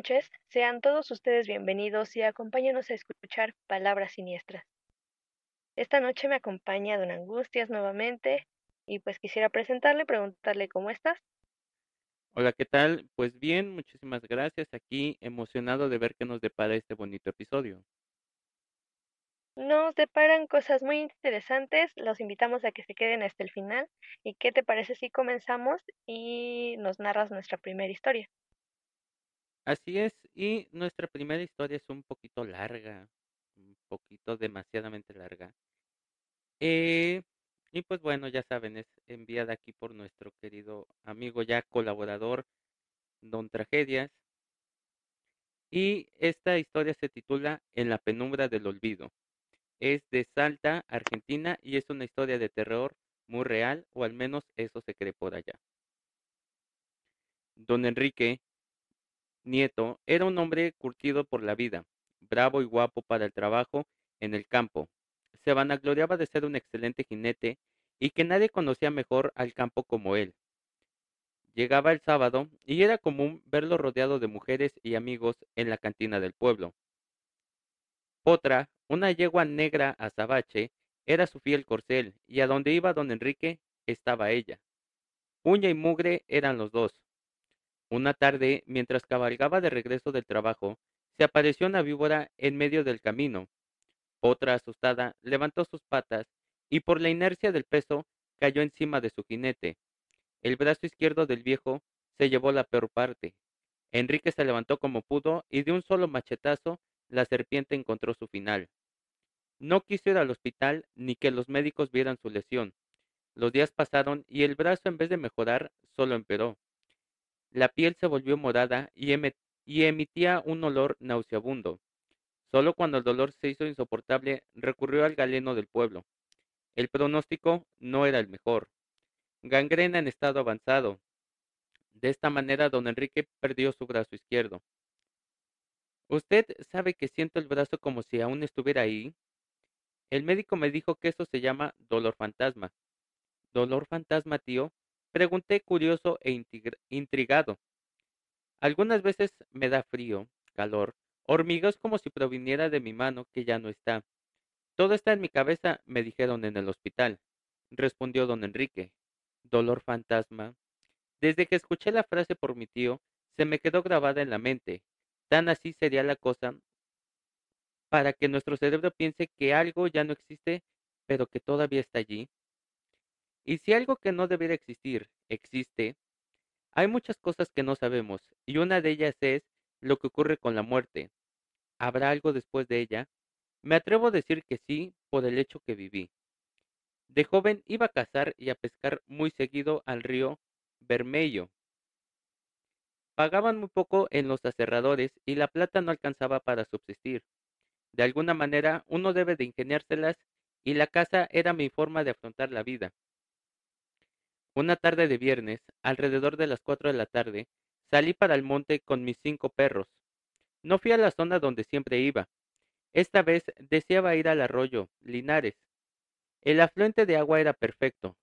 Buenas noches, sean todos ustedes bienvenidos y acompáñenos a escuchar Palabras Siniestras. Esta noche me acompaña Don Angustias nuevamente y pues quisiera presentarle, preguntarle cómo estás. Hola, ¿qué tal? Pues bien, muchísimas gracias. Aquí emocionado de ver qué nos depara este bonito episodio. Nos deparan cosas muy interesantes, los invitamos a que se queden hasta el final. ¿Y qué te parece si comenzamos y nos narras nuestra primera historia? Así es, y nuestra primera historia es un poquito larga, un poquito demasiadamente larga. Eh, y pues bueno, ya saben, es enviada aquí por nuestro querido amigo ya colaborador, Don Tragedias. Y esta historia se titula En la penumbra del olvido. Es de Salta, Argentina, y es una historia de terror muy real, o al menos eso se cree por allá. Don Enrique, nieto, era un hombre curtido por la vida, bravo y guapo para el trabajo en el campo. Se vanagloriaba de ser un excelente jinete y que nadie conocía mejor al campo como él. Llegaba el sábado y era común verlo rodeado de mujeres y amigos en la cantina del pueblo. Potra, una yegua negra azabache, era su fiel corcel, y a donde iba don Enrique estaba ella. Uña y mugre eran los dos. Una tarde, mientras cabalgaba de regreso del trabajo, se apareció una víbora en medio del camino. Otra, asustada, levantó sus patas y por la inercia del peso cayó encima de su jinete. El brazo izquierdo del viejo se llevó la peor parte. Enrique se levantó como pudo y de un solo machetazo la serpiente encontró su final. No quiso ir al hospital ni que los médicos vieran su lesión. Los días pasaron y el brazo en vez de mejorar solo empeoró. La piel se volvió morada y, emitía un olor nauseabundo. Solo cuando el dolor se hizo insoportable recurrió al galeno del pueblo. El pronóstico no era el mejor. Gangrena en estado avanzado. De esta manera don Enrique perdió su brazo izquierdo. ¿Usted sabe que siento el brazo como si aún estuviera ahí? El médico me dijo que eso se llama dolor fantasma. ¿Dolor fantasma, tío? Pregunté curioso e intrigado. Algunas veces me da frío, calor, hormigas como si proviniera de mi mano que ya no está. Todo está en mi cabeza, me dijeron en el hospital, respondió don Enrique. Dolor fantasma. Desde que escuché la frase por mi tío, se me quedó grabada en la mente. Tan así sería la cosa para que nuestro cerebro piense que algo ya no existe, pero que todavía está allí. Y si algo que no debiera existir existe, hay muchas cosas que no sabemos, y una de ellas es lo que ocurre con la muerte. ¿Habrá algo después de ella? Me atrevo a decir que sí por el hecho que viví. De joven iba a cazar y a pescar muy seguido al río Bermello. Pagaban muy poco en los aserradores y la plata no alcanzaba para subsistir. De alguna manera uno debe de ingeniárselas y la caza era mi forma de afrontar la vida. Una tarde de viernes, alrededor de las cuatro de la tarde, salí para el monte con mis cinco perros. No fui a la zona donde siempre iba. Esta vez deseaba ir al arroyo, Linares. El afluente de agua era perfecto.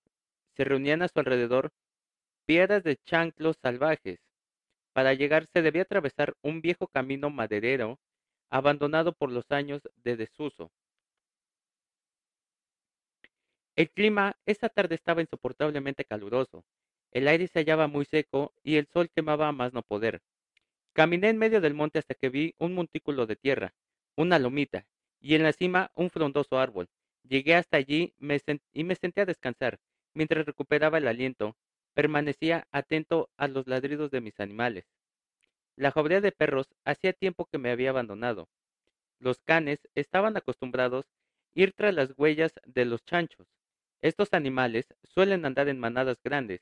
Se reunían a su alrededor piedras de chanclos salvajes. Para llegar se debía atravesar un viejo camino maderero abandonado por los años de desuso. El clima esa tarde estaba insoportablemente caluroso. El aire se hallaba muy seco y el sol quemaba a más no poder. Caminé en medio del monte hasta que vi un montículo de tierra, una lomita, y en la cima un frondoso árbol. Llegué hasta allí y me senté a descansar. Mientras recuperaba el aliento, permanecía atento a los ladridos de mis animales. La jauría de perros hacía tiempo que me había abandonado. Los canes estaban acostumbrados a ir tras las huellas de los chanchos, estos animales suelen andar en manadas grandes.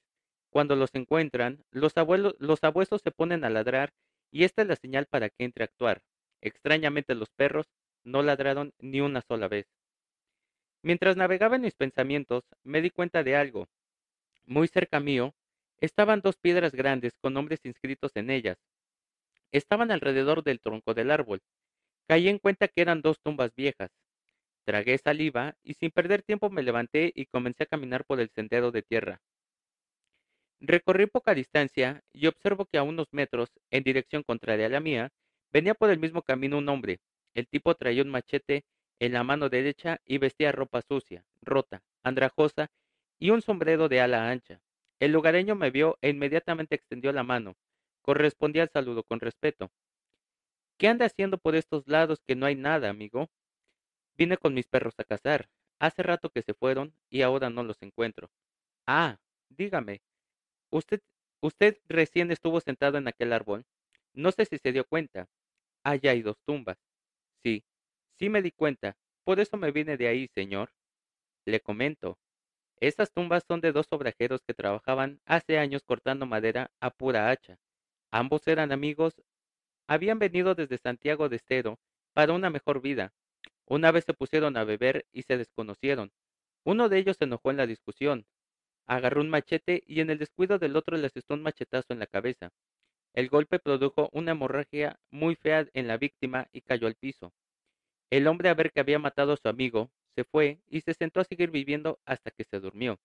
Cuando los encuentran, los, abuelos, los abuesos se ponen a ladrar y esta es la señal para que entre a actuar. Extrañamente los perros no ladraron ni una sola vez. Mientras navegaba en mis pensamientos, me di cuenta de algo. Muy cerca mío estaban dos piedras grandes con nombres inscritos en ellas. Estaban alrededor del tronco del árbol. Caí en cuenta que eran dos tumbas viejas. Tragué saliva y sin perder tiempo me levanté y comencé a caminar por el sendero de tierra. Recorrí poca distancia y observo que a unos metros, en dirección contraria a la mía, venía por el mismo camino un hombre. El tipo traía un machete en la mano derecha y vestía ropa sucia, rota, andrajosa y un sombrero de ala ancha. El lugareño me vio e inmediatamente extendió la mano. Correspondí al saludo con respeto. ¿Qué anda haciendo por estos lados que no hay nada, amigo? Vine con mis perros a cazar. Hace rato que se fueron y ahora no los encuentro. Ah, dígame, usted, usted recién estuvo sentado en aquel árbol. No sé si se dio cuenta. Allá hay dos tumbas. Sí, sí me di cuenta. Por eso me vine de ahí, señor. Le comento. Estas tumbas son de dos obrajeros que trabajaban hace años cortando madera a pura hacha. Ambos eran amigos, habían venido desde Santiago de Estero para una mejor vida. Una vez se pusieron a beber y se desconocieron. Uno de ellos se enojó en la discusión, agarró un machete y en el descuido del otro le asestó un machetazo en la cabeza. El golpe produjo una hemorragia muy fea en la víctima y cayó al piso. El hombre, a ver que había matado a su amigo, se fue y se sentó a seguir viviendo hasta que se durmió.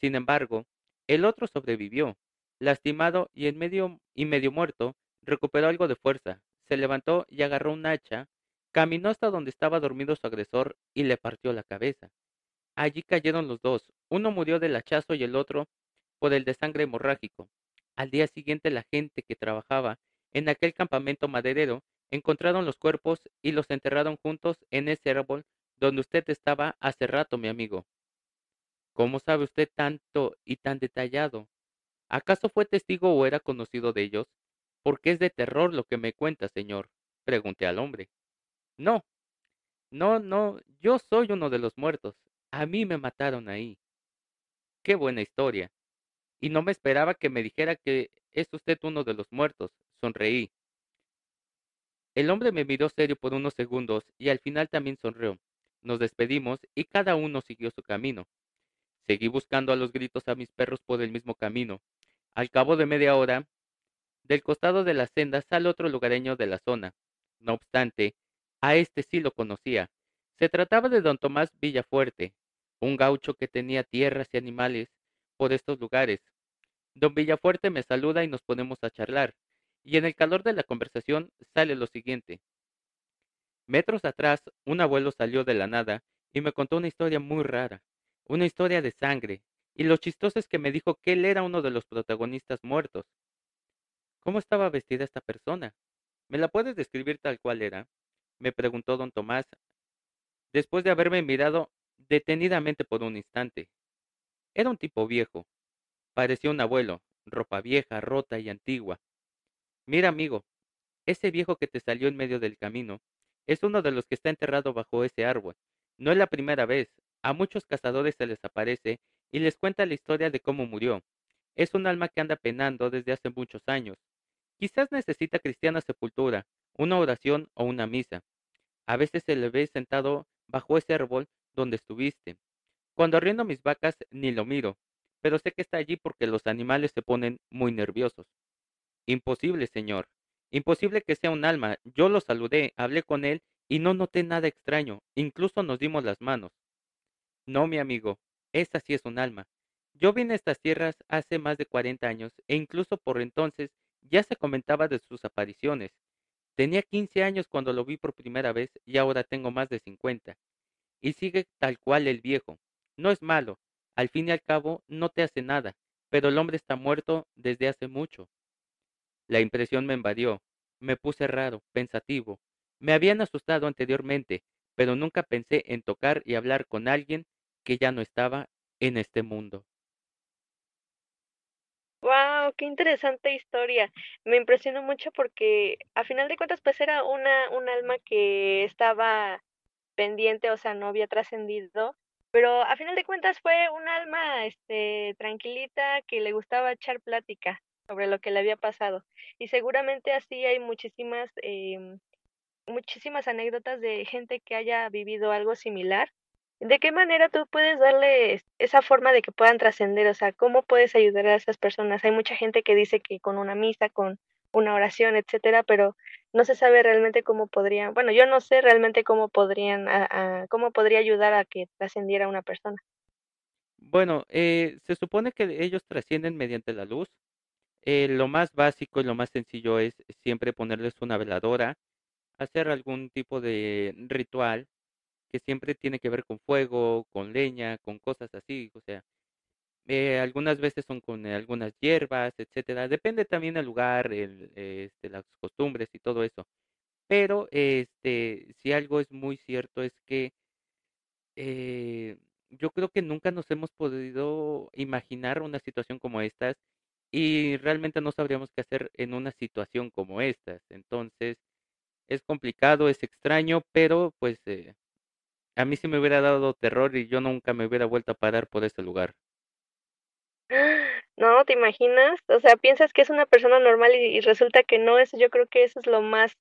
Sin embargo, el otro sobrevivió. Lastimado y en medio y medio muerto, recuperó algo de fuerza, se levantó y agarró un hacha, caminó hasta donde estaba dormido su agresor y le partió la cabeza. Allí cayeron los dos, uno murió del hachazo y el otro por el de sangre hemorrágico. Al día siguiente la gente que trabajaba en aquel campamento maderero encontraron los cuerpos y los enterraron juntos en ese árbol donde usted estaba hace rato, mi amigo. ¿Cómo sabe usted tanto y tan detallado? ¿Acaso fue testigo o era conocido de ellos? Porque es de terror lo que me cuenta, señor, pregunté al hombre. No, no, no, yo soy uno de los muertos. A mí me mataron ahí. Qué buena historia. Y no me esperaba que me dijera que es usted uno de los muertos. Sonreí. El hombre me miró serio por unos segundos y al final también sonrió. Nos despedimos y cada uno siguió su camino. Seguí buscando a los gritos a mis perros por el mismo camino. Al cabo de media hora, del costado de la senda sale otro lugareño de la zona. No obstante, a este sí lo conocía. Se trataba de don Tomás Villafuerte, un gaucho que tenía tierras y animales por estos lugares. Don Villafuerte me saluda y nos ponemos a charlar, y en el calor de la conversación sale lo siguiente. Metros atrás, un abuelo salió de la nada y me contó una historia muy rara, una historia de sangre, y lo chistoso es que me dijo que él era uno de los protagonistas muertos. ¿Cómo estaba vestida esta persona? ¿Me la puedes describir tal cual era? Me preguntó don Tomás, después de haberme mirado detenidamente por un instante. Era un tipo viejo. Parecía un abuelo, ropa vieja, rota y antigua. Mira, amigo, ese viejo que te salió en medio del camino es uno de los que está enterrado bajo ese árbol. No es la primera vez. A muchos cazadores se les aparece y les cuenta la historia de cómo murió. Es un alma que anda penando desde hace muchos años. Quizás necesita cristiana sepultura, una oración o una misa. A veces se le ve sentado bajo ese árbol donde estuviste. Cuando arriendo mis vacas ni lo miro, pero sé que está allí porque los animales se ponen muy nerviosos. Imposible, señor. Imposible que sea un alma. Yo lo saludé, hablé con él y no noté nada extraño. Incluso nos dimos las manos. No, mi amigo, esa sí es un alma. Yo vine a estas tierras hace más de cuarenta años e incluso por entonces ya se comentaba de sus apariciones. Tenía quince años cuando lo vi por primera vez y ahora tengo más de cincuenta y sigue tal cual el viejo. No es malo, al fin y al cabo no te hace nada, pero el hombre está muerto desde hace mucho. La impresión me invadió, me puse raro, pensativo. Me habían asustado anteriormente, pero nunca pensé en tocar y hablar con alguien que ya no estaba en este mundo. Qué interesante historia. Me impresionó mucho porque a final de cuentas pues era una un alma que estaba pendiente, o sea, no había trascendido, pero a final de cuentas fue un alma este tranquilita que le gustaba echar plática sobre lo que le había pasado. Y seguramente así hay muchísimas eh, muchísimas anécdotas de gente que haya vivido algo similar. ¿De qué manera tú puedes darle esa forma de que puedan trascender? O sea, ¿cómo puedes ayudar a esas personas? Hay mucha gente que dice que con una misa, con una oración, etcétera, pero no se sabe realmente cómo podrían, bueno, yo no sé realmente cómo podrían, a, cómo podría ayudar a que trascendiera una persona. Bueno, eh, se supone que ellos trascienden mediante la luz. Eh, lo más básico y lo más sencillo es siempre ponerles una veladora, hacer algún tipo de ritual que siempre tiene que ver con fuego, con leña, con cosas así, o sea, eh, algunas veces son con algunas hierbas, etcétera. Depende también del lugar, el, este, las costumbres y todo eso. Pero este, si algo es muy cierto es que eh, yo creo que nunca nos hemos podido imaginar una situación como estas y realmente no sabríamos qué hacer en una situación como estas. Entonces, es complicado, es extraño, pero pues eh, a mí sí me hubiera dado terror y yo nunca me hubiera vuelto a parar por ese lugar. No, ¿te imaginas? O sea, piensas que es una persona normal y, y resulta que no, eso yo creo que eso es lo más,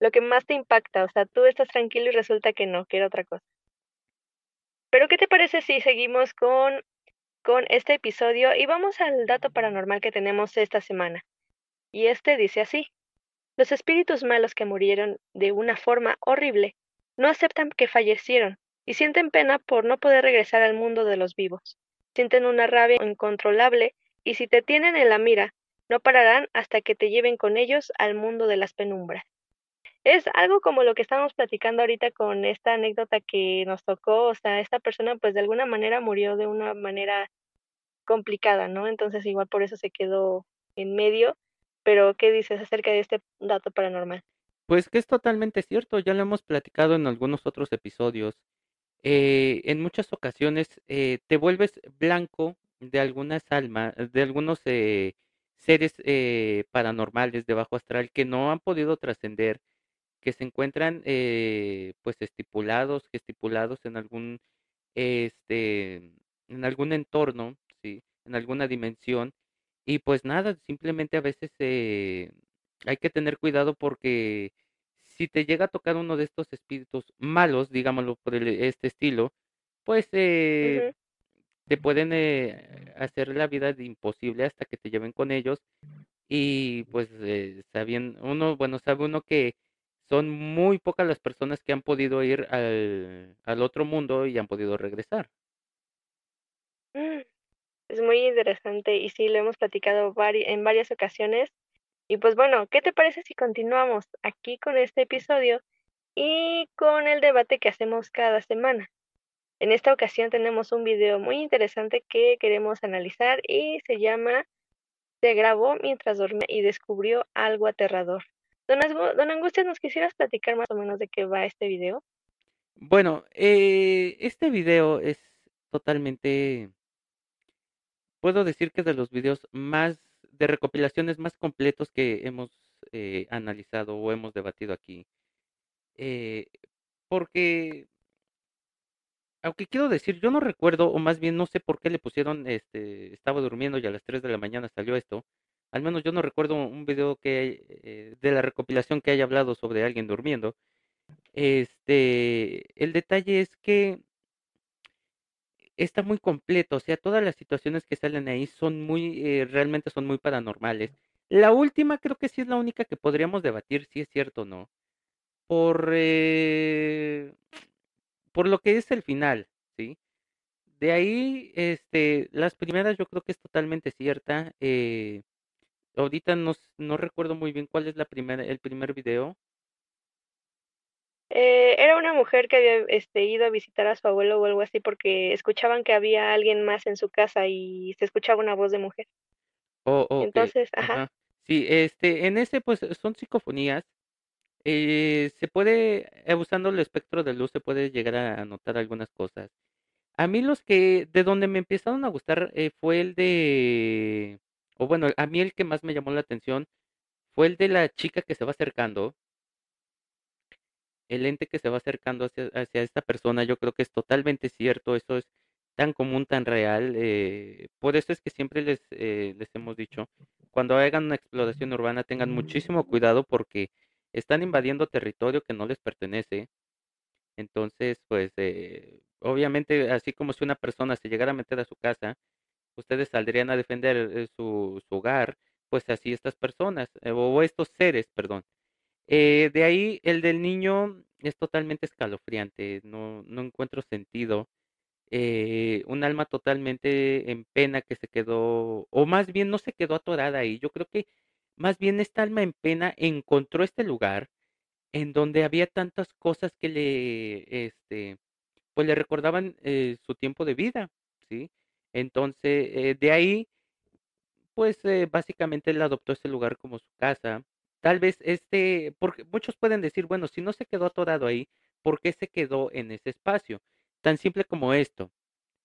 lo que más te impacta. O sea, tú estás tranquilo y resulta que no, que era otra cosa. Pero, ¿qué te parece si seguimos con, con este episodio y vamos al dato paranormal que tenemos esta semana? Y este dice así. Los espíritus malos que murieron de una forma horrible no aceptan que fallecieron y sienten pena por no poder regresar al mundo de los vivos. Sienten una rabia incontrolable y si te tienen en la mira, no pararán hasta que te lleven con ellos al mundo de las penumbras. Es algo como lo que estamos platicando ahorita con esta anécdota que nos tocó, o sea, esta persona pues de alguna manera murió de una manera complicada, ¿no? Entonces igual por eso se quedó en medio, pero ¿qué dices acerca de este dato paranormal? Pues que es totalmente cierto, ya lo hemos platicado en algunos otros episodios. Eh, en muchas ocasiones eh, te vuelves blanco de algunas almas, de algunos eh, seres eh, paranormales de bajo astral que no han podido trascender que se encuentran eh, pues estipulados, estipulados en algún este en algún entorno, sí, en alguna dimensión y pues nada, simplemente a veces eh, hay que tener cuidado porque si te llega a tocar uno de estos espíritus malos, digámoslo por el- este estilo, pues eh, te pueden eh, hacer la vida de imposible hasta que te lleven con ellos y pues eh, uno, bueno, sabe uno que son muy pocas las personas que han podido ir al, al otro mundo y han podido regresar. Es muy interesante y sí, lo hemos platicado vari- en varias ocasiones. Y pues bueno, ¿qué te parece si continuamos aquí con este episodio y con el debate que hacemos cada semana? En esta ocasión tenemos un video muy interesante que queremos analizar y se llama Se grabó mientras dormía y descubrió algo aterrador. Don, don Angustias, ¿nos quisieras platicar más o menos de qué va este video? Bueno, eh, este video es totalmente, puedo decir que de los videos más, de recopilaciones más completos que hemos eh, analizado o hemos debatido aquí. Eh, porque Aunque quiero decir, yo no recuerdo, o más bien no sé por qué le pusieron, este, estaba durmiendo y a las 3 de la mañana salió esto. Al menos yo no recuerdo un video que eh, de la recopilación que haya hablado sobre alguien durmiendo. Este, el detalle es que está muy completo, o sea, todas las situaciones que salen ahí son muy, eh, realmente son muy paranormales. La última creo que sí es la única que podríamos debatir si es cierto o no. Por, eh, por lo que es el final, ¿sí? De ahí, este, las primeras yo creo que es totalmente cierta. Eh, ahorita no, no recuerdo muy bien cuál es la primera, el primer video. Eh, era una mujer que había este, ido a visitar a su abuelo o algo así porque escuchaban que había alguien más en su casa y se escuchaba una voz de mujer. Oh, oh, Entonces, ajá. ajá. Sí, este, en ese pues son psicofonías. Eh, se puede, eh, usando el espectro de luz, se puede llegar a notar algunas cosas. A mí los que, de donde me empezaron a gustar eh, fue el de, o bueno, a mí el que más me llamó la atención fue el de la chica que se va acercando. El ente que se va acercando hacia, hacia esta persona, yo creo que es totalmente cierto, eso es tan común, tan real. eh, por eso es que siempre les, eh, les hemos dicho, cuando hagan una exploración urbana tengan muchísimo cuidado porque están invadiendo territorio que no les pertenece. Entonces, pues, eh, obviamente, así como si una persona se llegara a meter a su casa, ustedes saldrían a defender eh, su, su hogar, pues así estas personas, eh, o estos seres, perdón. Eh, de ahí el del niño es totalmente escalofriante, no, no encuentro sentido. eh, un alma totalmente en pena que se quedó, o más bien no se quedó atorada ahí. Yo creo que más bien esta alma en pena encontró este lugar en donde había tantas cosas que le, este, pues le recordaban eh, su tiempo de vida, ¿sí? Entonces, eh, de ahí, pues eh, básicamente él adoptó este lugar como su casa. Tal vez este, porque muchos pueden decir, bueno, si no se quedó atorado ahí, ¿por qué se quedó en ese espacio? Tan simple como esto.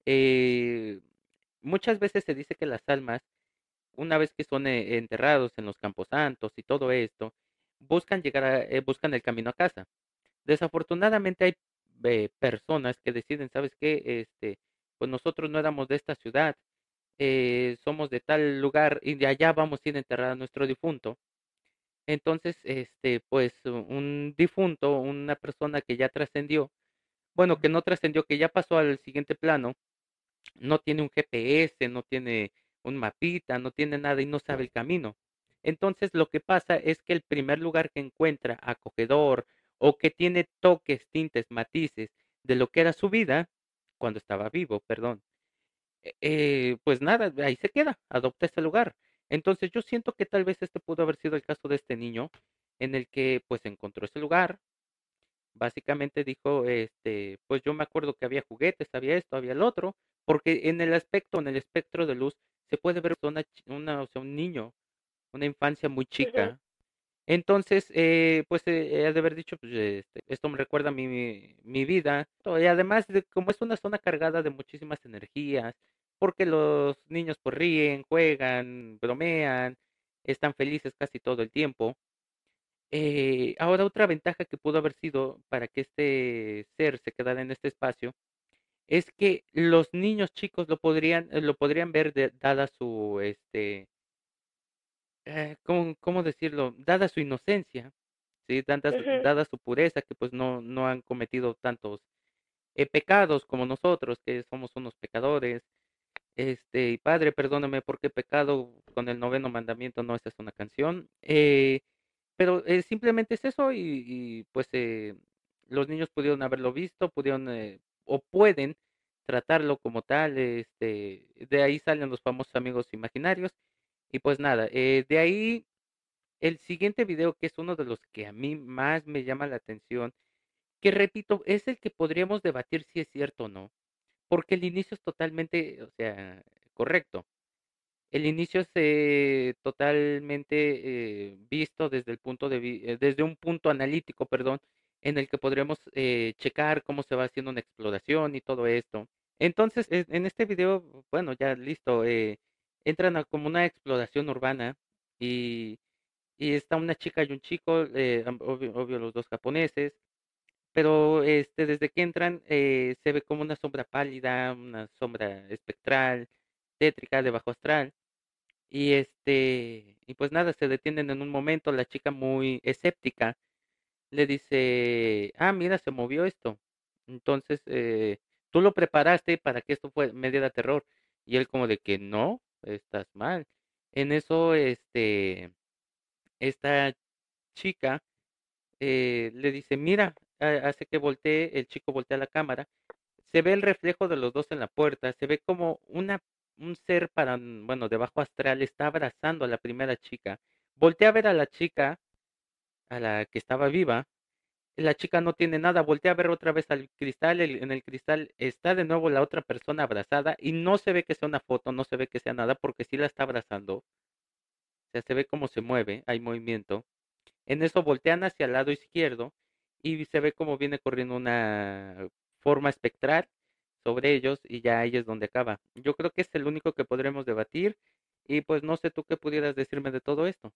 Eh, muchas veces se dice que las almas, una vez que son eh, enterrados en los campos santos y todo esto, buscan llegar a, eh, buscan el camino a casa. Desafortunadamente hay eh, personas que deciden, ¿sabes qué? Este, pues nosotros no éramos de esta ciudad, eh, somos de tal lugar y de allá vamos a ir a enterrar a nuestro difunto. Entonces, este, pues un difunto, una persona que ya trascendió, bueno, que no trascendió, que ya pasó al siguiente plano, no tiene un GPS, no tiene un mapita, no tiene nada y no sabe el camino. Entonces lo que pasa es que el primer lugar que encuentra acogedor o que tiene toques, tintes, matices de lo que era su vida, cuando estaba vivo, perdón, eh, eh, pues nada, ahí se queda, adopta ese lugar. Entonces yo siento que tal vez este pudo haber sido el caso de este niño, en el que pues encontró ese lugar, básicamente dijo, este, pues yo me acuerdo que había juguetes, había esto, había el otro, porque en el aspecto, en el espectro de luz, se puede ver una, una o sea, un niño, una infancia muy chica. Entonces, eh, pues eh, de haber dicho, pues este, esto me recuerda a mi, mi, mi vida. Y además, de, como es una zona cargada de muchísimas energías, porque los niños pues ríen, juegan, bromean, están felices casi todo el tiempo. Eh, ahora otra ventaja que pudo haber sido para que este ser se quedara en este espacio es que los niños chicos lo podrían lo podrían ver de, dada su este eh, ¿cómo, cómo decirlo? Dada su inocencia, sí, dada, dada su pureza, que pues no no han cometido tantos eh, pecados como nosotros, que somos unos pecadores. Este, y Padre, perdóname porque pecado con el noveno mandamiento, no, esa es una canción. Eh, pero eh, simplemente es eso y, y, pues eh, los niños pudieron haberlo visto, pudieron eh, o pueden tratarlo como tal, este, de ahí salen los famosos amigos imaginarios y pues nada, eh, de ahí el siguiente video que es uno de los que a mí más me llama la atención, que repito, es el que podríamos debatir si es cierto o no, porque el inicio es totalmente, o sea, correcto. El inicio es eh, totalmente eh, visto desde el punto de eh, desde un punto analítico, perdón, en el que podremos eh, checar cómo se va haciendo una exploración y todo esto. Entonces, en este video, bueno, ya listo, eh, entran a como una exploración urbana y, y está una chica y un chico, obvio, obvio los dos japoneses, pero este, desde que entran eh, se ve como una sombra pálida, una sombra espectral, tétrica, de bajo astral. Y este, y pues nada, se detienen en un momento, la chica muy escéptica le dice, ah, mira, se movió esto. Entonces, eh, tú lo preparaste para que esto fue, me diera terror. Y él como de que no, estás mal. En eso, este, esta chica eh, le dice, mira, hace que voltee, el chico voltea la cámara, se ve el reflejo de los dos en la puerta, se ve como una, un ser para, bueno, de bajo astral está abrazando a la primera chica. Voltea a ver a la chica, a la que estaba viva, la chica no tiene nada, voltea a ver otra vez al cristal, en el cristal está de nuevo la otra persona abrazada y no se ve que sea una foto, no se ve que sea nada porque sí la está abrazando, o sea, se ve cómo se mueve, hay movimiento. En eso voltean hacia el lado izquierdo y se ve como viene corriendo una forma espectral sobre ellos y ya ahí es donde acaba. Yo creo que es el único que podremos debatir y pues no sé tú qué pudieras decirme de todo esto.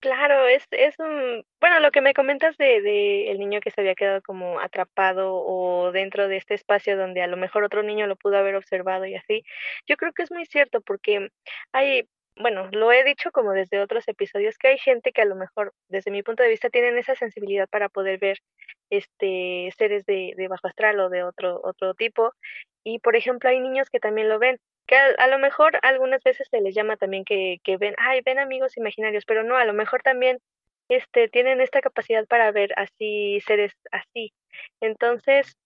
Claro, es, es un, bueno, lo que me comentas de, de el niño que se había quedado como atrapado o dentro de este espacio donde a lo mejor otro niño lo pudo haber observado y así, yo creo que es muy cierto porque hay, bueno, lo he dicho como desde otros episodios, que hay gente que a lo mejor, desde mi punto de vista, tienen esa sensibilidad para poder ver este seres de, de bajo astral o de otro, otro tipo. Y por ejemplo, hay niños que también lo ven que a, a lo mejor algunas veces se les llama también que, que ven, ay, ven amigos imaginarios, pero no, a lo mejor también este, tienen esta capacidad para ver así, seres así. Entonces,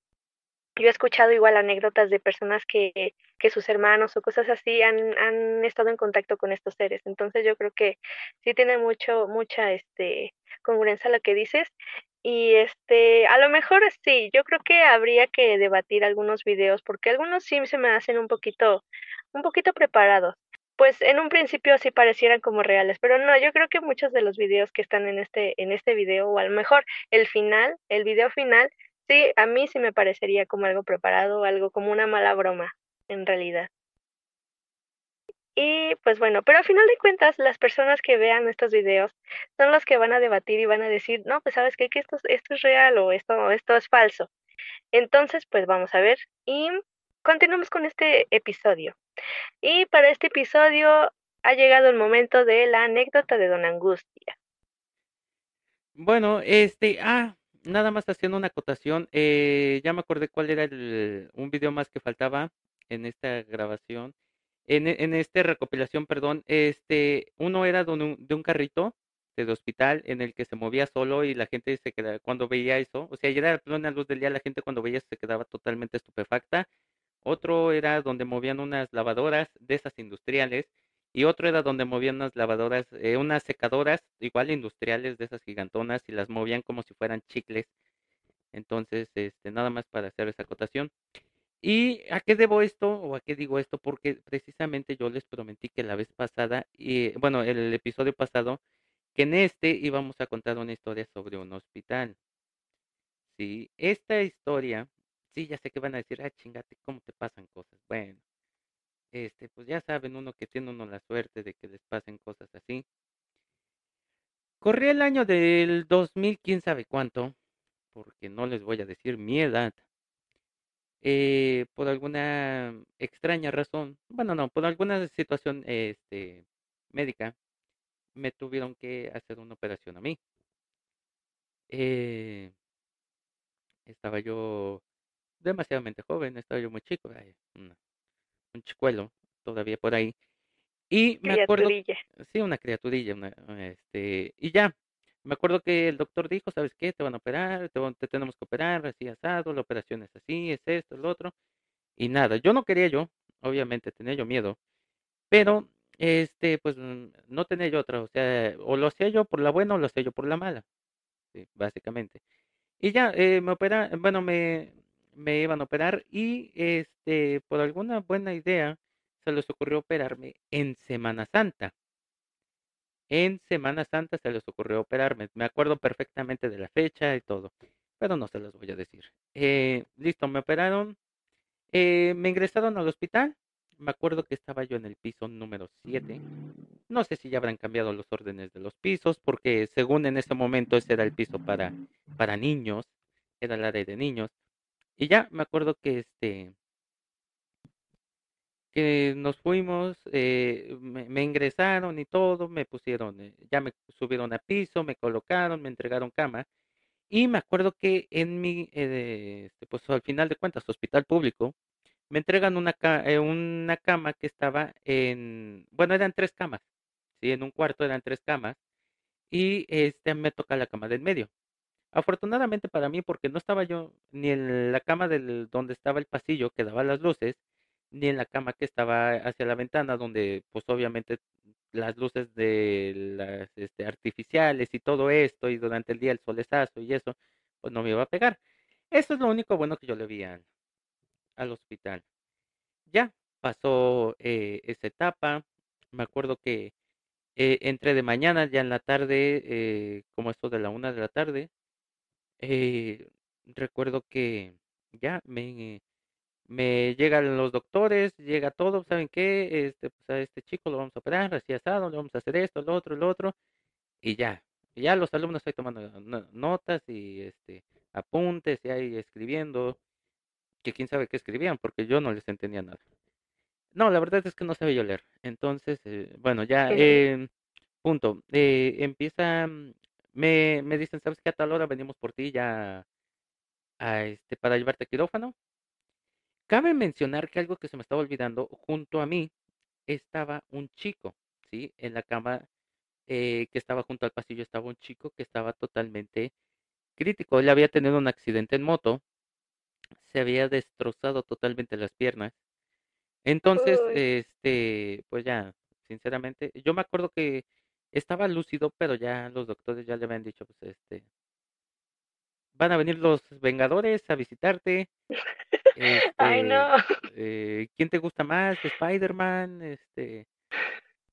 yo he escuchado igual anécdotas de personas que, que sus hermanos o cosas así han, han estado en contacto con estos seres. Entonces yo creo que sí tiene mucho, mucha este congruencia lo que dices. Y este, a lo mejor sí, yo creo que habría que debatir algunos videos, porque algunos sí se me hacen un poquito, un poquito preparados. Pues en un principio sí parecieran como reales, pero no, yo creo que muchos de los videos que están en este, en este video, o a lo mejor el final, el video final, Sí, a mí sí me parecería como algo preparado, algo como una mala broma, en realidad. Y pues bueno, pero al final de cuentas, las personas que vean estos videos son los que van a debatir y van a decir, no, pues sabes qué, que esto, esto es real o esto, esto es falso. Entonces, pues vamos a ver y continuamos con este episodio. Y para este episodio ha llegado el momento de la anécdota de Don Angustia. Bueno, este, ah, nada más haciendo una acotación, eh, ya me acordé cuál era el, un video más que faltaba en esta grabación, en, en esta recopilación, perdón, este, uno era de un, de un carrito de hospital en el que se movía solo y la gente se quedaba, cuando veía eso, o sea, ya era plena luz del día, la gente cuando veía se quedaba totalmente estupefacta. Otro era donde movían unas lavadoras de esas industriales y otro era donde movían unas lavadoras, eh, unas secadoras igual industriales de esas gigantonas y las movían como si fueran chicles. Entonces, este, nada más para hacer esa acotación. ¿Y a qué debo esto o a qué digo esto? Porque precisamente yo les prometí que la vez pasada, y bueno, el episodio pasado, que en este íbamos a contar una historia sobre un hospital. Sí, esta historia, sí, ya sé que van a decir, ah, chingate, ¿cómo te pasan cosas? Bueno, este, pues ya saben uno que tiene uno la suerte de que les pasen cosas así. Corría el año del 2000, quién sabe cuánto, porque no les voy a decir mi edad. Eh, por alguna extraña razón, bueno, no, por alguna situación este, médica, me tuvieron que hacer una operación a mí. Eh, estaba yo demasiadamente joven, estaba yo muy chico, un chicuelo todavía por ahí. Y me acuerdo, sí, una criaturilla, una, este, y ya, me acuerdo que el doctor dijo, ¿sabes qué? Te van a operar, te, tenemos que operar, así asado, la operación es así, es esto, el otro, y nada, yo no quería yo, obviamente tenía yo miedo, pero, este, pues, mm, no tenía yo otra, o sea, o lo hacía yo por la buena o lo hacía yo por la mala, sí, básicamente. Y ya, eh, me opera, bueno, me, me iban a operar y este, por alguna buena idea se les ocurrió operarme en Semana Santa. En Semana Santa se les ocurrió operarme. Me acuerdo perfectamente de la fecha y todo, pero no se los voy a decir. Eh, listo, me operaron. Eh, me ingresaron al hospital. Me acuerdo que estaba yo en el piso número 7. No sé si ya habrán cambiado los órdenes de los pisos, porque según en ese momento ese era el piso para, para niños, era el área de niños. Y ya me acuerdo que este que nos fuimos, eh, me, ingresaron y todo, me pusieron, eh, ya me subieron a piso, me colocaron, me entregaron cama. Y me acuerdo que en mi, eh, este, pues al final de cuentas, hospital público, me entregan una, una cama que estaba en, bueno, eran tres camas, sí, en un cuarto eran tres camas, y este me toca la cama del medio. Afortunadamente para mí, porque no estaba yo ni en la cama del, donde estaba el pasillo que daba las luces, ni en la cama que estaba hacia la ventana, donde pues obviamente las luces de las este, artificiales y todo esto, y durante el día el solezazo y eso, pues no me iba a pegar. Eso es lo único bueno que yo le vi al, hospital. Ya pasó eh, esa etapa. Me acuerdo que eh, entré de mañana, ya en la tarde, eh, como esto de la una de la tarde, eh, recuerdo que ya me, me llegan los doctores, llega todo, ¿saben qué? Este, pues a este chico lo vamos a operar, así asado, le vamos a hacer esto, lo otro, lo otro, y ya. ya los alumnos ahí tomando notas y este apuntes y ahí escribiendo, que quién sabe qué escribían, porque yo no les entendía nada. No, la verdad es que no sabía yo leer. Entonces, eh, bueno, ya, eh, punto. Eh, empieza mm, me, me dicen, ¿sabes qué? A tal hora venimos por ti ya a este, para llevarte a quirófano. Cabe mencionar que algo que se me estaba olvidando, junto a mí estaba un chico, ¿sí? En la cama eh, que estaba junto al pasillo estaba un chico que estaba totalmente crítico. Él había tenido un accidente en moto, se había destrozado totalmente las piernas. Entonces, Uy. este, pues ya, sinceramente, yo me acuerdo que estaba lúcido, pero ya los doctores ya le habían dicho, pues, este, van a venir los Vengadores a visitarte. Ay, Este, no. eh, ¿quién te gusta más? ¿Spider-Man? Este,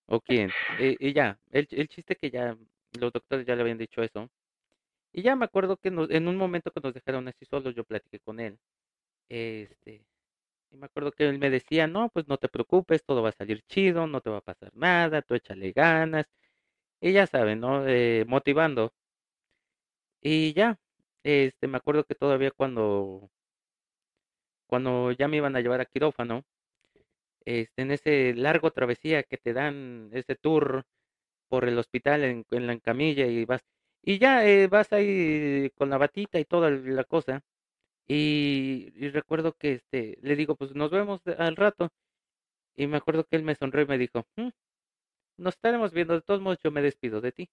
¿o quién? Eh, y ya, el, el chiste que ya los doctores ya le habían dicho eso. Y ya me acuerdo que nos- en un momento que nos dejaron así solos, yo platiqué con él. Este, y me acuerdo que él me decía, no, pues no te preocupes, todo va a salir chido, no te va a pasar nada, tú échale ganas. Y ya saben, ¿no? Eh, motivando. Y ya, este, me acuerdo que todavía cuando, cuando ya me iban a llevar a quirófano, este, en ese largo travesía que te dan, ese tour por el hospital en, la camilla y vas, y ya eh, vas ahí con la batita y toda la cosa. Y, recuerdo que este, le digo, pues nos vemos al rato. Y me acuerdo que él me sonrió y me dijo, "Mm, nos estaremos viendo, de todos modos yo me despido de ti.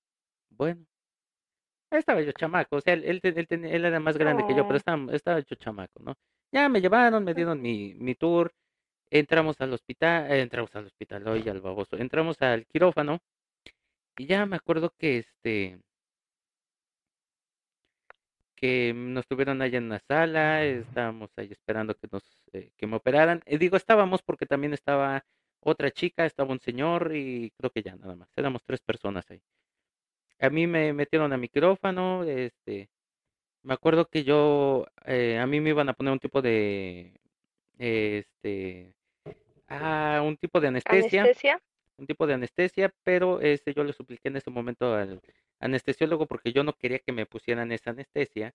Bueno, estaba yo chamaco, o sea, él, él, él, era más grande que yo, pero Oh, estaba, estaba yo chamaco, ¿no? Ya me llevaron, me dieron mi, mi tour, entramos al hospital, eh, entramos al hospital, oye, al baboso, entramos al quirófano y ya me acuerdo que este, que nos tuvieron allá en la sala, estábamos ahí esperando que nos, eh, que me operaran. Eh, digo, estábamos porque también estaba otra chica, estaba un señor y creo que ya nada más, éramos tres personas ahí. A mí me metieron a micrófono, este, me acuerdo que yo, eh, a mí me iban a poner un tipo de, este, ah, un tipo de anestesia, anestesia. un tipo de anestesia, pero este, yo le supliqué en ese momento al anestesiólogo porque yo no quería que me pusieran esa anestesia,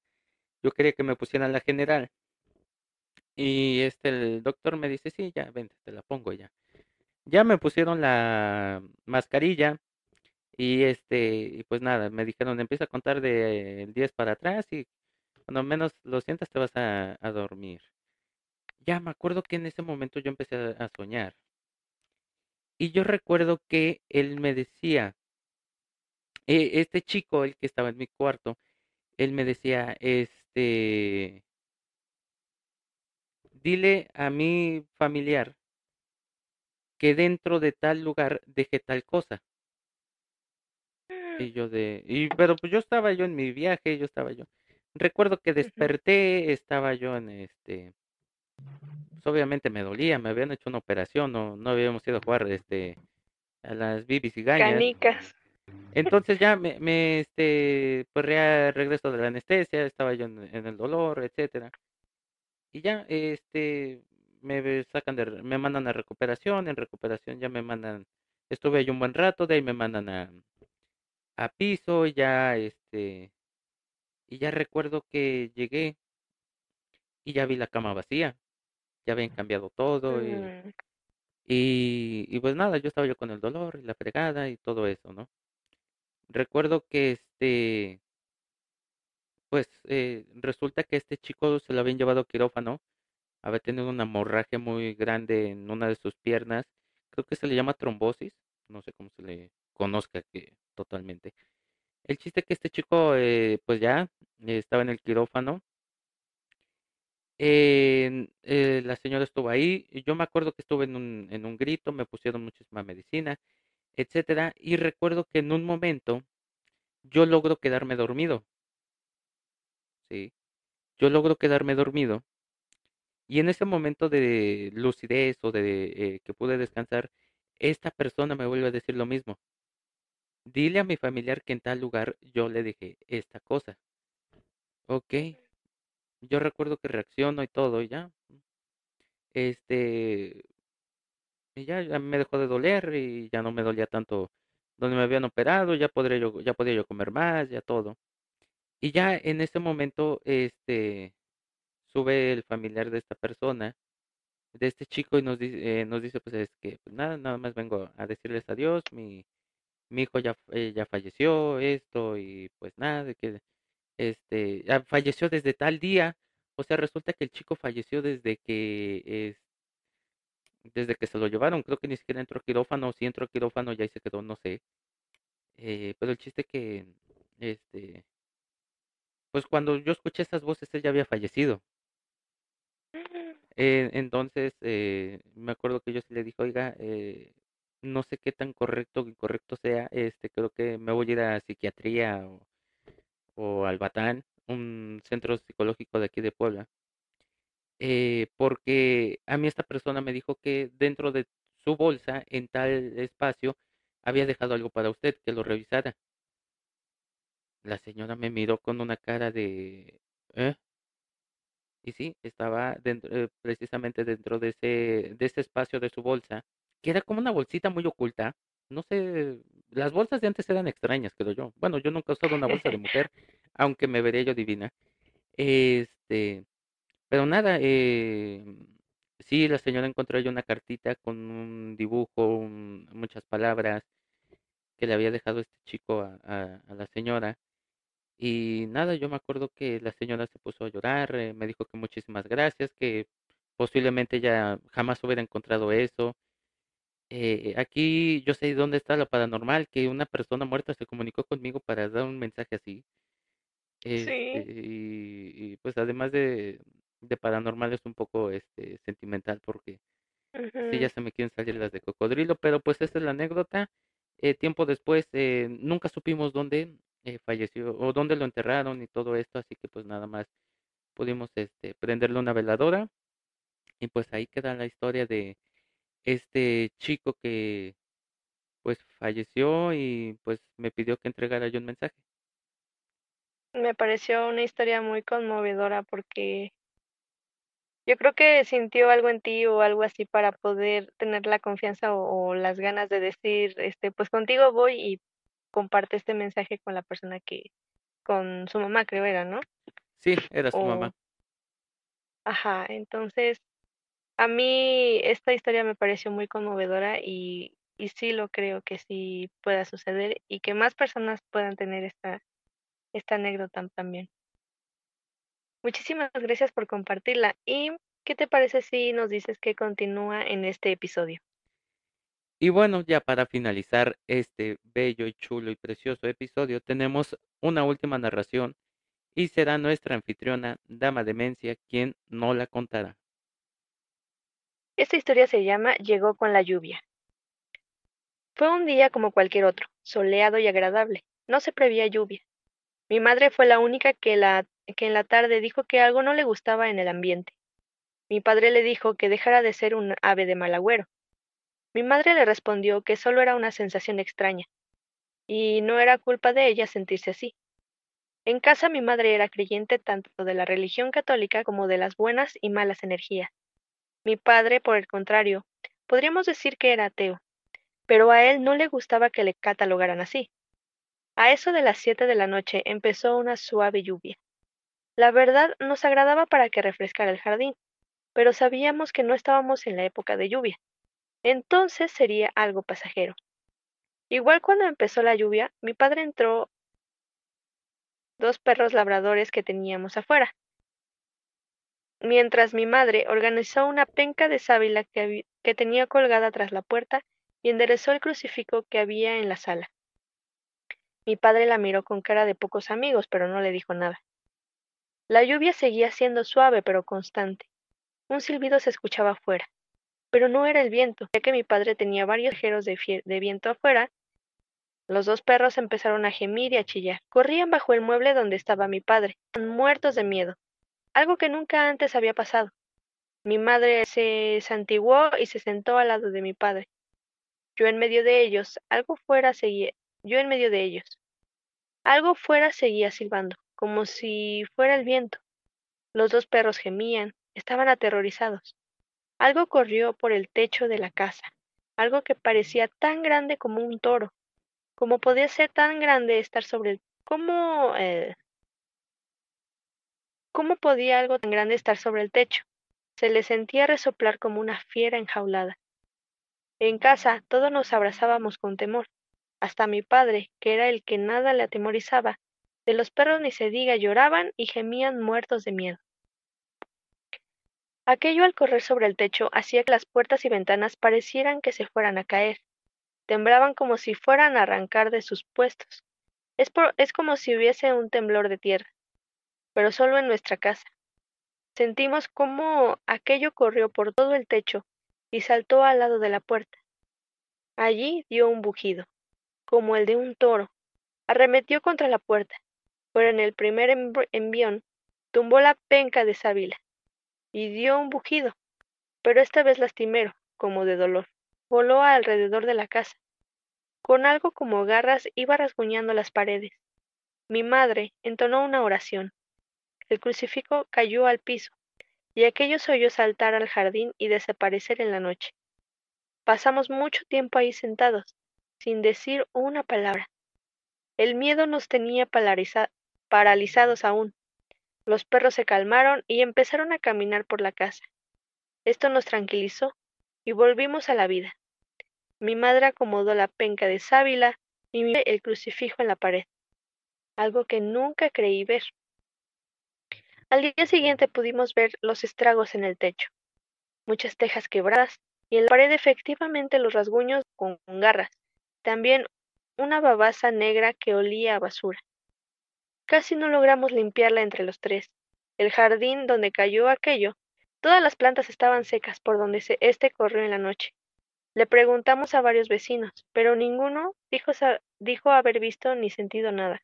yo quería que me pusieran la general. Y este, el doctor me dice, sí, ya, vente, te la pongo ya. Ya me pusieron la mascarilla y este, pues nada, me dijeron, empieza a contar de 10 para atrás y cuando menos lo sientas te vas a, dormir. Ya me acuerdo que en ese momento yo empecé a, soñar. Y yo recuerdo que él me decía, eh, este chico, el que estaba en mi cuarto, él me decía, este, dile a mi familiar que dentro de tal lugar deje tal cosa. Y yo de, y pero pues yo estaba yo en mi viaje, yo estaba yo. Recuerdo que desperté, estaba yo en este, pues obviamente me dolía, me habían hecho una operación, no, no habíamos ido a jugar este a las bibis y gañas. Canicas. Entonces ya me, me este, pues ya regreso de la anestesia, estaba yo en, en el dolor, etcétera. Y ya, este, me sacan de, me mandan a recuperación, en recuperación ya me mandan, estuve ahí un buen rato, de ahí me mandan a, a piso, ya este, y ya recuerdo que llegué y ya vi la cama vacía, ya habían cambiado todo y, Mm, y, y pues nada, yo estaba yo con el dolor y la fregada y todo eso, ¿no? Recuerdo que este, pues eh, resulta que este chico se lo habían llevado a quirófano, había tenido una hemorragia muy grande en una de sus piernas, creo que se le llama trombosis, no sé cómo se le conozca que totalmente. El chiste que este chico, eh, pues ya eh, estaba en el quirófano eh, la señora estuvo ahí, yo me acuerdo que estuve en un, en un grito, me pusieron muchísima medicina, etcétera, y recuerdo que en un momento yo logro quedarme dormido, ¿sí? Yo logro quedarme dormido, y en ese momento de lucidez o de eh, que pude descansar, esta persona me vuelve a decir lo mismo. Dile a mi familiar que en tal lugar yo le dije esta cosa. Ok, yo recuerdo que reacciono y todo, y ya. Este, Y ya, ya me dejó de doler y ya no me dolía tanto donde me habían operado, ya podría yo, ya podía yo comer más, ya todo. Y ya en ese momento, este, sube el familiar de esta persona, de este chico y nos dice, eh, nos dice pues es que pues nada, nada más vengo a decirles adiós, mi, mi hijo ya, eh, ya falleció, esto y pues nada, que este, ya falleció desde tal día, o sea, resulta que el chico falleció desde que desde que se lo llevaron, creo que ni siquiera entró a quirófano, si entró a quirófano ya ahí se quedó, no sé. Eh, pero el chiste que, este, pues cuando yo escuché esas voces él ya había fallecido. Eh, entonces, me acuerdo que yo sí le dije, oiga, eh, no sé qué tan correcto o incorrecto sea, este, creo que me voy a ir a psiquiatría o, o al Batán, un centro psicológico de aquí de Puebla, eh, porque a mí esta persona me dijo que dentro de su bolsa, en tal espacio, había dejado algo para usted, que lo revisara. La señora me miró con una cara de... ¿Eh? Y sí, estaba dentro, eh, precisamente dentro de ese, de ese espacio de su bolsa, que era como una bolsita muy oculta. No sé, las bolsas de antes eran extrañas, creo yo. Bueno, yo nunca he usado una bolsa de mujer, aunque me vería yo divina. Este, pero nada, eh, sí, la señora encontró ahí una cartita con un dibujo, un- muchas palabras que le había dejado este chico a, a- a la señora. Y nada, yo me acuerdo que la señora se puso a llorar, eh, me dijo que muchísimas gracias, que posiblemente ella jamás hubiera encontrado eso. Eh, aquí yo sé dónde está lo paranormal, que una persona muerta se comunicó conmigo para dar un mensaje así. Este, Sí. y, y, pues además de, de paranormal es un poco este sentimental porque sí ya se me quieren salir las de cocodrilo, pero pues esta es la anécdota. Eh, tiempo después eh, nunca supimos dónde eh, falleció o dónde lo enterraron y todo esto, así que pues nada más pudimos este prenderle una veladora y pues ahí queda la historia de este chico que pues falleció y pues me pidió que entregara yo un mensaje. Me pareció una historia muy conmovedora porque yo creo que sintió algo en ti o algo así para poder tener la confianza o, o las ganas de decir, este, pues contigo voy y comparte este mensaje con la persona que, con su mamá creo era, ¿no? Sí, era su O, mamá. ajá, entonces a mí esta historia me pareció muy conmovedora y, y sí lo creo que sí pueda suceder y que más personas puedan tener esta, esta anécdota también. Muchísimas gracias por compartirla. ¿Y qué te parece si nos dices que continúa en este episodio? Y bueno, ya para finalizar este bello y chulo y precioso episodio, tenemos una última narración y será nuestra anfitriona, Dama Demencia, quien no la contará. Esta historia se llama Llegó con la lluvia. Fue un día como cualquier otro, soleado y agradable. No se prevía lluvia. Mi madre fue la única que, la, que en la tarde dijo que algo no le gustaba en el ambiente. Mi padre le dijo que dejara de ser un ave de mal agüero. Mi madre le respondió que solo era una sensación extraña, y no era culpa de ella sentirse así. En casa mi madre era creyente tanto de la religión católica como de las buenas y malas energías. Mi padre, por el contrario, podríamos decir que era ateo, pero a él no le gustaba que le catalogaran así. A eso de las siete de la noche empezó una suave lluvia. La verdad nos agradaba para que refrescara el jardín, pero sabíamos que no estábamos en la época de lluvia. Entonces sería algo pasajero. Igual cuando empezó la lluvia, mi padre entró dos perros labradores que teníamos afuera, mientras mi madre organizó una penca de sábila que, tenía colgada tras la puerta y enderezó el crucifijo que había en la sala. Mi padre la miró con cara de pocos amigos, pero no le dijo nada. La lluvia seguía siendo suave pero constante. Un silbido se escuchaba afuera, pero no era el viento, ya que mi padre tenía varios jeros de, de viento afuera. Los dos perros empezaron a gemir y a chillar. Corrían bajo el mueble donde estaba mi padre, muertos de miedo, algo que nunca antes había pasado. Mi madre se santiguó y se sentó al lado de mi padre. Yo en medio de ellos, algo fuera seguía, yo en medio de ellos. Algo fuera seguía silbando, como si fuera el viento. Los dos perros gemían, estaban aterrorizados. Algo corrió por el techo de la casa, algo que parecía tan grande como un toro. ¿Cómo podía ser tan grande estar sobre el... ¿Cómo... Eh... ¿Cómo podía algo tan grande estar sobre el techo? Se le sentía resoplar como una fiera enjaulada. En casa todos nos abrazábamos con temor, hasta mi padre, que era el que nada le atemorizaba. De los perros ni se diga lloraban y gemían muertos de miedo. Aquello al correr sobre el techo hacía que las puertas y ventanas parecieran que se fueran a caer. Temblaban como si fueran a arrancar de sus puestos. Es, es como si hubiese un temblor de tierra, pero solo en nuestra casa. Sentimos cómo aquello corrió por todo el techo y saltó al lado de la puerta. Allí dio un bujido, como el de un toro. Arremetió contra la puerta, pero en el primer envión tumbó la penca de sábila y dio un bujido, pero esta vez lastimero, como de dolor. Voló alrededor de la casa. Con algo como garras iba rasguñando las paredes. Mi madre entonó una oración. El crucifijo cayó al piso, y aquello se oyó saltar al jardín y desaparecer en la noche. Pasamos mucho tiempo ahí sentados, sin decir una palabra. El miedo nos tenía paralizados aún. Los perros se calmaron y empezaron a caminar por la casa. Esto nos tranquilizó y volvimos a la vida. Mi madre acomodó la penca de sábila y miré el crucifijo en la pared, algo que nunca creí ver. Al día siguiente pudimos ver los estragos en el techo, muchas tejas quebradas y en la pared efectivamente los rasguños con garras, también una babasa negra que olía a basura. Casi no logramos limpiarla entre los tres. El jardín donde cayó aquello, todas las plantas estaban secas por donde se, este corrió en la noche. Le preguntamos a varios vecinos, pero ninguno dijo, dijo haber visto ni sentido nada.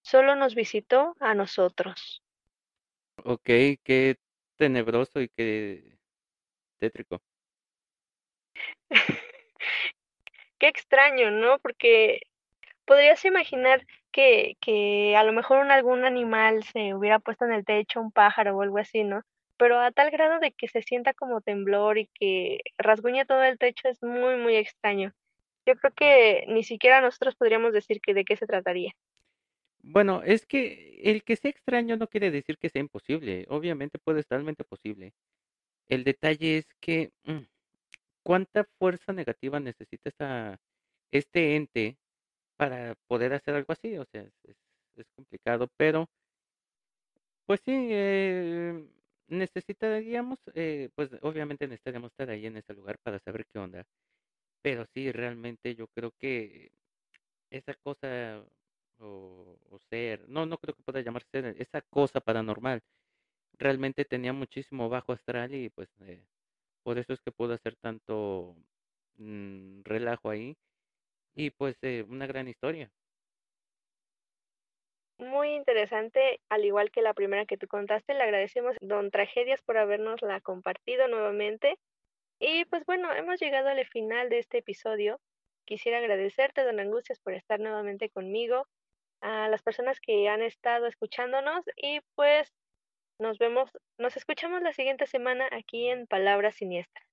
Solo nos visitó a nosotros. Ok, qué tenebroso y qué tétrico. Qué extraño, ¿no? Porque podrías imaginar que, que a lo mejor un, algún animal se hubiera puesto en el techo, un pájaro o algo así, ¿no? Pero a tal grado de que se sienta como temblor y que rasguñe todo el techo es muy, muy extraño. Yo creo que ni siquiera nosotros podríamos decir que de qué se trataría. Bueno, es que el que sea extraño no quiere decir que sea imposible. Obviamente puede ser totalmente posible. El detalle es que mm, cuánta fuerza negativa necesita esta, este ente para poder hacer algo así. O sea, es, complicado, pero pues sí, eh, necesitaríamos, eh, pues obviamente necesitaríamos estar ahí en ese lugar para saber qué onda. Pero sí, realmente yo creo que esa cosa o, ser, no, no creo que pueda llamarse esa cosa paranormal realmente tenía muchísimo bajo astral y pues eh, por eso es que pudo hacer tanto mm, relajo ahí y pues eh, una gran historia. Muy interesante, al igual que la primera que tú contaste, le agradecemos Don Tragedias por habernos la compartido nuevamente. Y pues bueno, hemos llegado al final de este episodio. Quisiera agradecerte, Don Angustias, por estar nuevamente conmigo, a las personas que han estado escuchándonos y pues nos vemos, nos escuchamos la siguiente semana aquí en Palabras Siniestras.